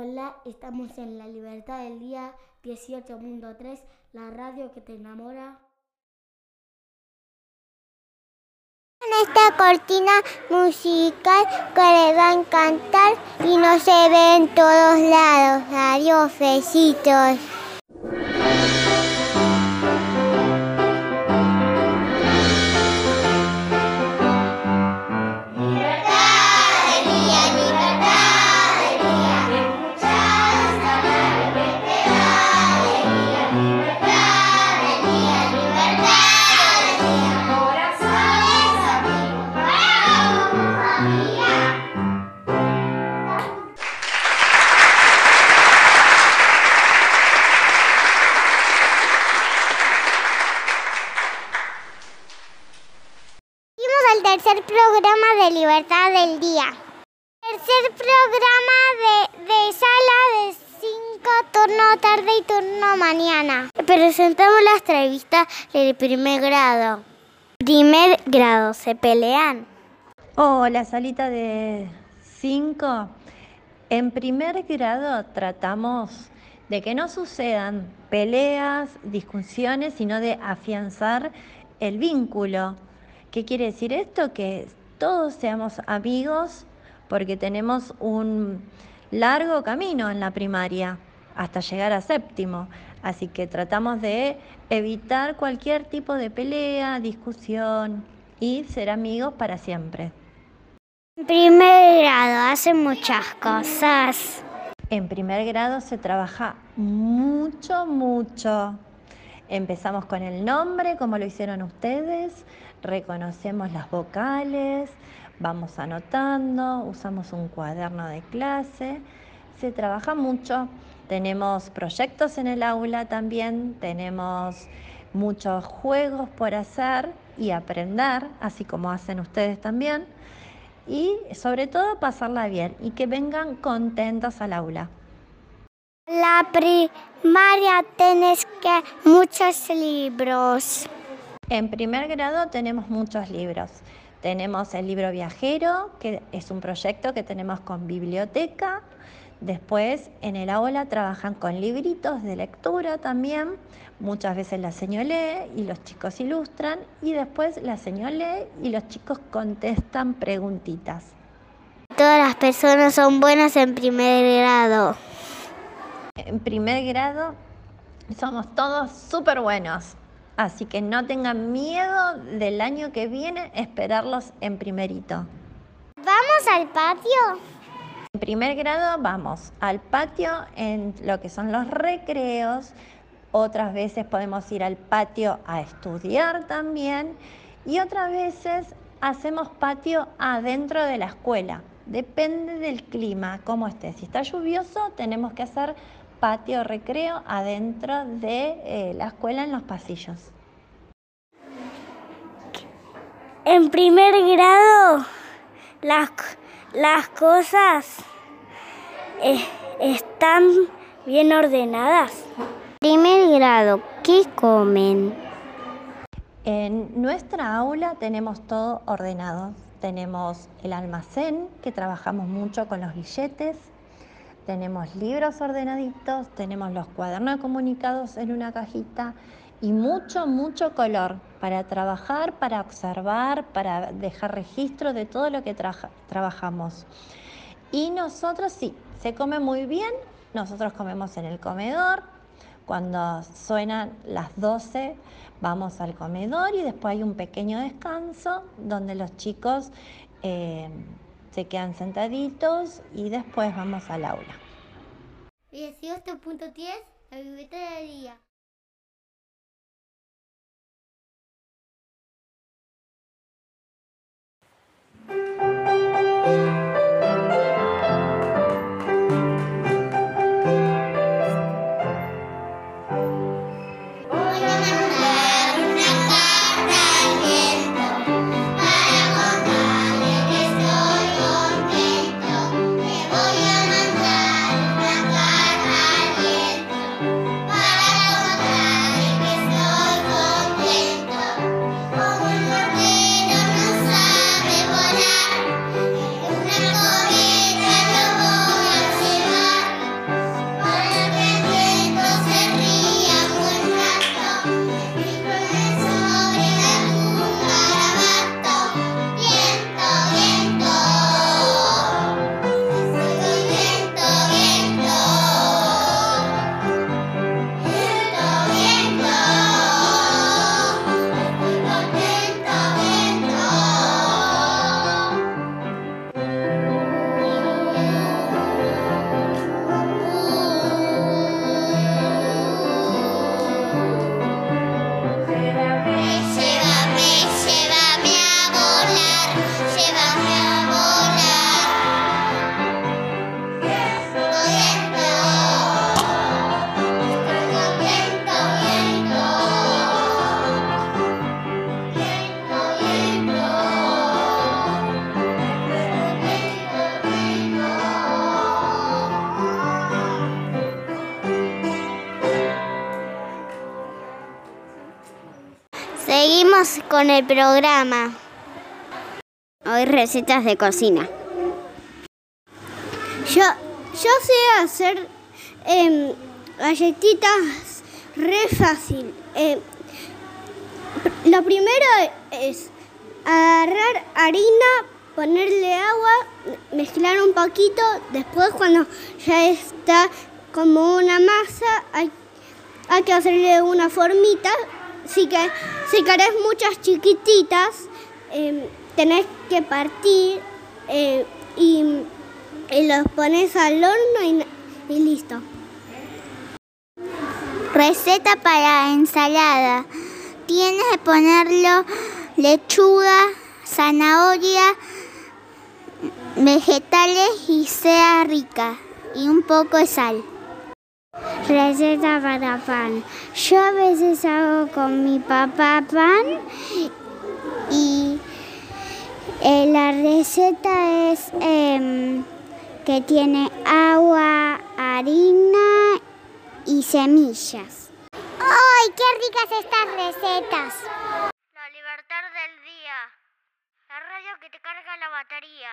Hola, estamos en La Libertad del Día 18.3, la radio que te enamora. En esta cortina musical que le va a encantar y no se ve en todos lados. Adiós, besitos. Libertad del Día. Tercer programa de, de sala de 5, turno tarde y turno mañana. Presentamos la entrevista del primer grado. Primer grado, ¿se pelean? Hola, salita de 5. En primer grado tratamos de que no sucedan peleas, discusiones, sino de afianzar el vínculo ¿Qué quiere decir esto? Que todos seamos amigos porque tenemos un largo camino en la primaria hasta llegar a séptimo. Así que tratamos de evitar cualquier tipo de pelea, discusión y ser amigos para siempre. En primer grado hacen muchas cosas. En primer grado se trabaja mucho, mucho. Empezamos con el nombre, como lo hicieron ustedes, reconocemos las vocales, vamos anotando, usamos un cuaderno de clase, se trabaja mucho, tenemos proyectos en el aula también, tenemos muchos juegos por hacer y aprender, así como hacen ustedes también, y sobre todo pasarla bien y que vengan contentos al aula. La primaria tenés que muchos libros. En primer grado tenemos muchos libros. Tenemos el libro viajero, que es un proyecto que tenemos con biblioteca. Después en el aula trabajan con libritos de lectura también. Muchas veces la señora lee y los chicos ilustran. Y después la señora lee y los chicos contestan preguntitas. Todas las personas son buenas en primer grado en primer grado somos todos súper buenos. Así que no tengan miedo del año que viene esperarlos en primerito. ¿Vamos al patio? En primer grado vamos al patio en lo que son los recreos. Otras veces podemos ir al patio a estudiar también. Y otras veces hacemos patio adentro de la escuela. Depende del clima, cómo esté. Si está lluvioso, tenemos que hacer patio recreo adentro de eh, la escuela en los pasillos. En primer grado, las, las cosas eh, están bien ordenadas. Primer grado, ¿qué comen? En nuestra aula tenemos todo ordenado. Tenemos el almacén, que trabajamos mucho con los billetes, tenemos libros ordenaditos, tenemos los cuadernos comunicados en una cajita y mucho, mucho color para trabajar, para observar, para dejar registro de todo lo que trabajamos. Y nosotros sí, se come muy bien, nosotros comemos en el comedor, cuando suenan las 12 vamos al comedor y después hay un pequeño descanso donde los chicos eh, se quedan sentaditos y después vamos al aula. 18.10 La biblioteca del día. una Seguimos con el programa. Hoy recetas de cocina. Yo, yo sé hacer em, galletitas re fácil. Em, lo primero es agarrar harina, ponerle agua, mezclar un poquito. Después cuando ya está como una masa, hay, hay que hacerle una formita. Si, que, si querés muchas chiquititas, em, tenés que partir eh, y, y, los pones al horno y, y listo. Receta para ensalada. Tienes que ponerlo lechuga, zanahoria, vegetales y sea rica y un poco de sal. Receta para pan. Yo a veces hago con mi papá pan y eh, la receta es eh, que tiene agua, harina y semillas. ¡Ay, qué ricas estas recetas! La libertad del día. La radio que te carga la batería.